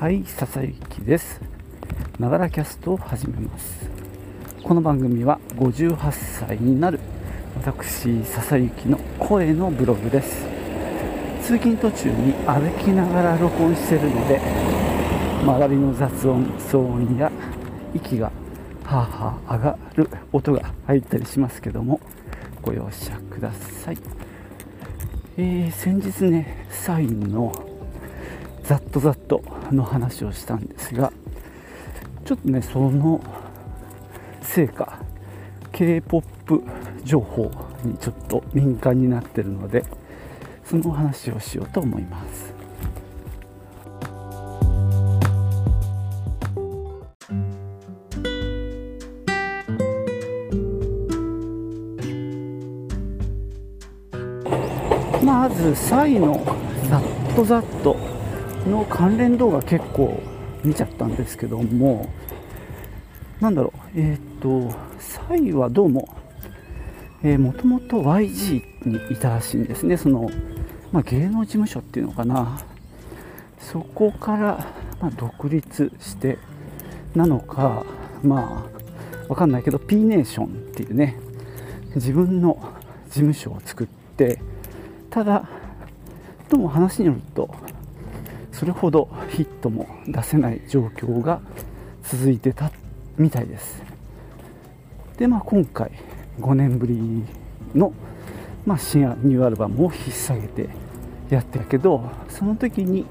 はい笹幸です。ながらキャストを始めます。この番組は58歳になる私笹幸の声のブログです。通勤途中に歩きながら録音してるので周りの雑音騒音や息がはあはあ上がる音が入ったりしますけどもご容赦ください、えー、先日ねサインのざっとざっとの話をしたんですがちょっとねそのせいか k p o p 情報にちょっと敏感になってるのでその話をしようと思います。まずサイのざっとざっとの関連動画結構見ちゃったんですけどもなんだろうえっ、とサイはどうももともと YG にいたらしいんですね。その、まあ、芸能事務所っていうのかな。そこから、まあ、独立してなのかまあわかんないけど P ネーションっていうね自分の事務所を作ってただどうも話によるとそれほどヒットも出せない状況が続いてたみたいです。でまあ今回5年ぶりの、まあ、新ニューアルバムを引っ提げてやってるけどその時に、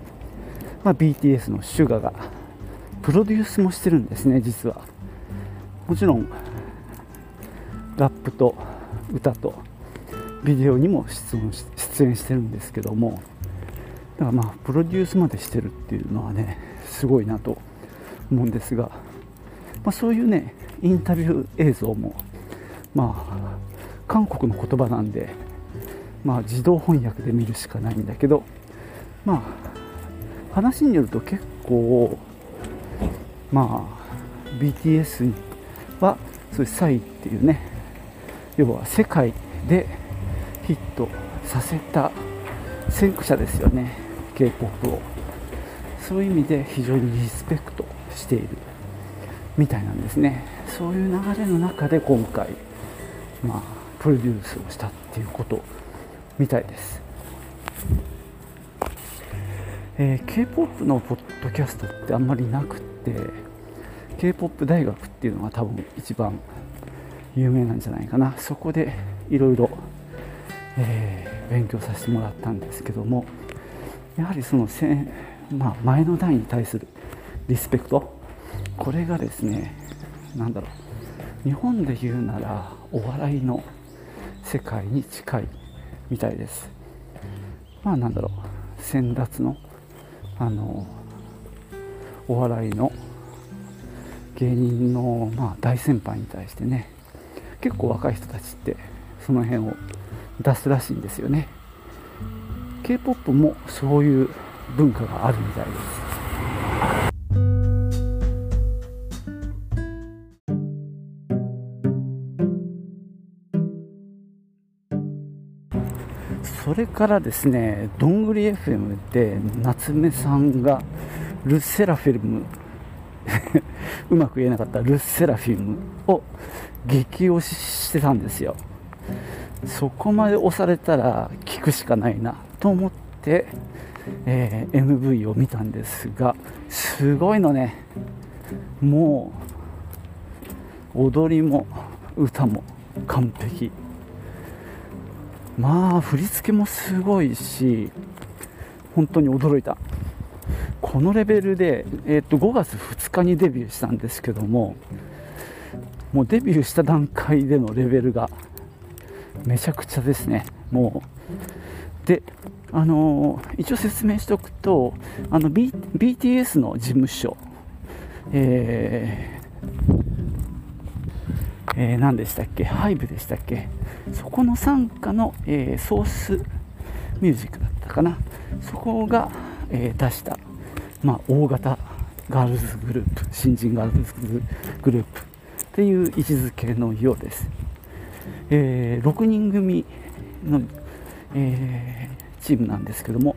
まあ、BTS の SUGA がプロデュースもしてるんですね実は。もちろんラップと歌とビデオにも出演してるんですけども。だからまあプロデュースまでしてるっていうのはねすごいなと思うんですが、まあ、そういうねインタビュー映像もまあ韓国の言葉なんでまあ自動翻訳で見るしかないんだけどまあ話によると結構まあ BTS はそういうサイっていうね要は世界でヒットさせた先駆者ですよね。K p o p を。そういう意味で非常にリスペクトしているみたいなんですね。そういう流れの中で今回まあプロデュースをしたっていうことみたいです、えー、k p o p のポッドキャストってあんまりなくって k p o p 大学っていうのが多分一番有名なんじゃないかな。そこでいろいろ勉強させてもらったんですけども。やはりその、まあ、前の代に対するリスペクト。これがですね何だろう。日本で言うならお笑いの世界に近いみたいです。まあなんだろう。先達のあのお笑いの芸人の、まあ、大先輩に対してね結構若い人たちってその辺を出すらしいんですよね。K p o p もそういう文化があるみたいです。それからですねどんぐり FM で夏目さんがル・セラフィルム うまく言えなかったル・セラフィルムを激推ししてたんですよ。そこまで押されたら聞くしかないな。と思って、えー、MV を見たんですがすごいのね。もう踊りも歌も完璧。まあ振り付けもすごいし本当に驚いた。このレベルで、えー、と5月2日にデビューしたんですけどももうデビューした段階でのレベルがめちゃくちゃですね。もうであの一応説明しておくとあの、B、BTS の事務所えー、えー、何でしたっけ？HYBE でしたっけ？そこの傘下の、えー、ソースミュージックだったかな。そこが、えー、出した、まあ、大型ガールズグループ新人ガールズグループっていう位置づけのようです、えー、6人組の、えーチームなんですけども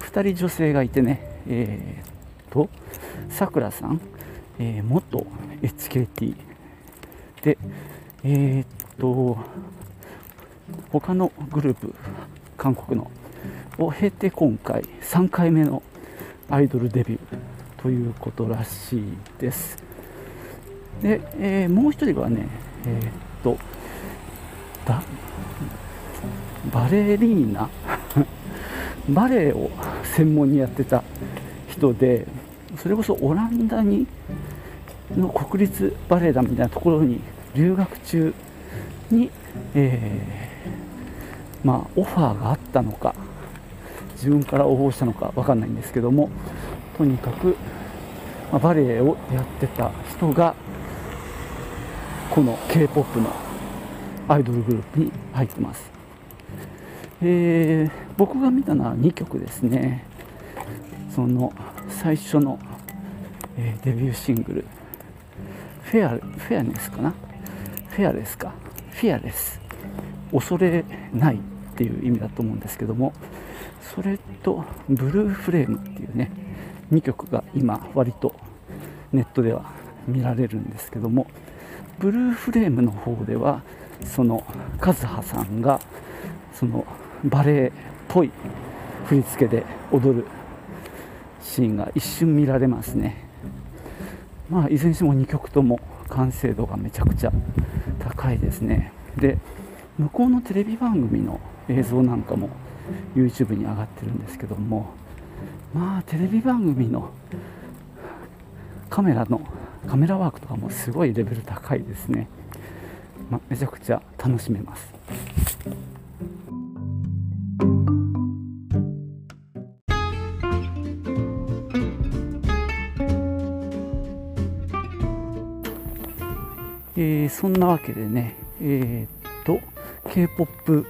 2人女性がいてね、えとさくらさん、えー、元 HKT でえー、っと他のグループ韓国のを経て今回3回目のアイドルデビューということらしいです。で、えー、もう一人はねえー、っとだバレリーナ？バレエを専門にやってた人でそれこそオランダにの国立バレエ団みたいなところに留学中に、えー、まあ、オファーがあったのか自分から応募したのか分かんないんですけどもとにかく、まあ、バレエをやってた人がこの k p o p のアイドルグループに入ってます、えー、僕が見たのは2曲ですね。その最初の、えー、デビューシングル。フェアフェアネスかな？フェアレスか。フェアレス。恐れないっていう意味だと思うんですけどもそれとブルーフレームっていうね2曲が今割とネットでは見られるんですけどもブルーフレームの方ではその和葉さんがそのバレエっぽい振り付けで踊るシーンが一瞬見られますね。まあいずれにしても2曲とも完成度がめちゃくちゃ高いですね。で向こうのテレビ番組の映像なんかも YouTube に上がってるんですけどもまあテレビ番組のカメラのカメラワークとかもすごいレベル高いですね、まめちゃくちゃ楽しめます。そんなわけでねえー、っと K-POP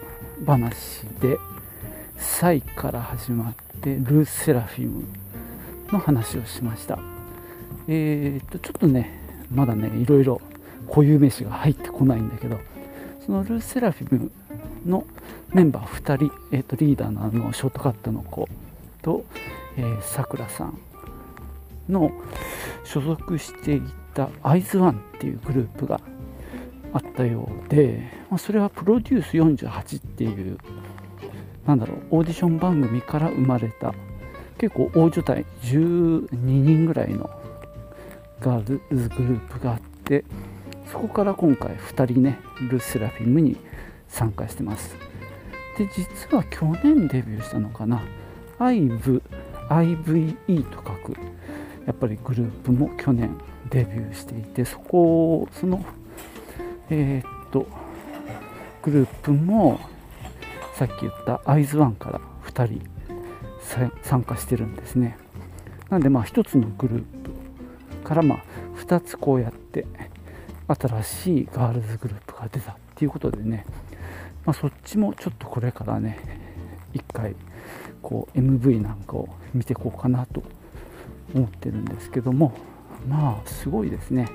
話でサイから始まってルーセラフィムの話をしました。えー、っとちょっとねまだねいろいろ固有名詞が入ってこないんだけどそのルーセラフィムのメンバー2人、えー、とリーダーのあのショートカットの子とさくらさんの所属していたアイズワンっていうグループがあったようで、まあ、それはプロデュース48っていうなんだろうオーディション番組から生まれた結構大所帯12人ぐらいのガールズグループがあってそこから今回2人ねル・セラフィムに参加してます。で実は去年デビューしたのかな IVE と書くやっぱりグループも去年デビューしていてそこそのえー、っとグループもさっき言ったアイズワンから2人参加してるんですね。なんでまあ1つのグループからま2つこうやって新しいガールズグループが出たっていうことでね、まあ、そっちもちょっとこれからね一回こう MV なんかを見ていこうかなと思ってるんですけども。まあすごいですね。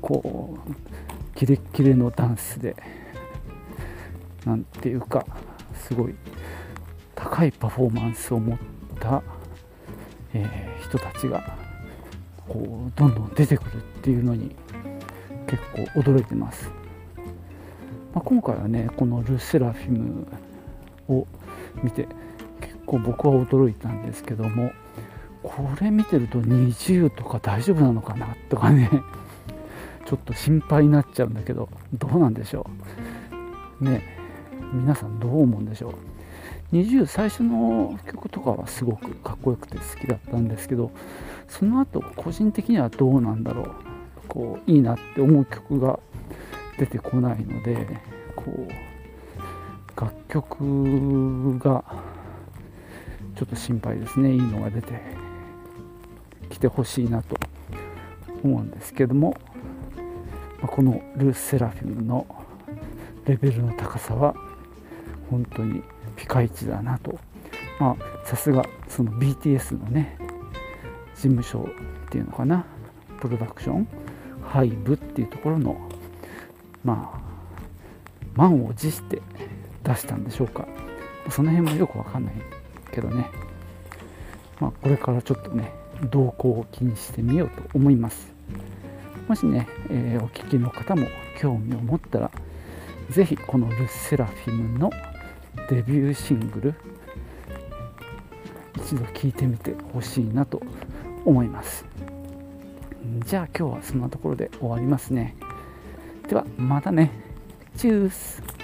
こうキレッキレのダンスで何ていうかすごい高いパフォーマンスを持った、えー、人たちがこうどんどん出てくるっていうのに結構驚いてます、まあ、今回はねこのル・セラフィムを見て結構僕は驚いたんですけどもこれ見てると20とか大丈夫なのかなとかねちょっと心配になっちゃうんだけどどうなんでしょう？ね皆さんどう思うんでしょう？20最初の曲とかはすごくかっこよくて好きだったんですけどその後個人的にはどうなんだろう？こういいなって思う曲が出てこないのでこう楽曲がちょっと心配ですね。いいのが出てきてほしいなと思うんですけども。このルース・セラフィムのレベルの高さは本当にピカイチだなと。まさすがその BTS のね事務所っていうのかな。プロダクションハイブっていうところのまあ満を持して出したんでしょうか。その辺もよくわかんないけどね。まあこれからちょっとね動向を気にしてみようと思います。もしね、えー、お聞きの方も興味を持ったら是非このル・セラフィムのデビューシングル一度聴いてみてほしいなと思います。じゃあ今日はそんなところで終わりますね。ではまたね。チュース。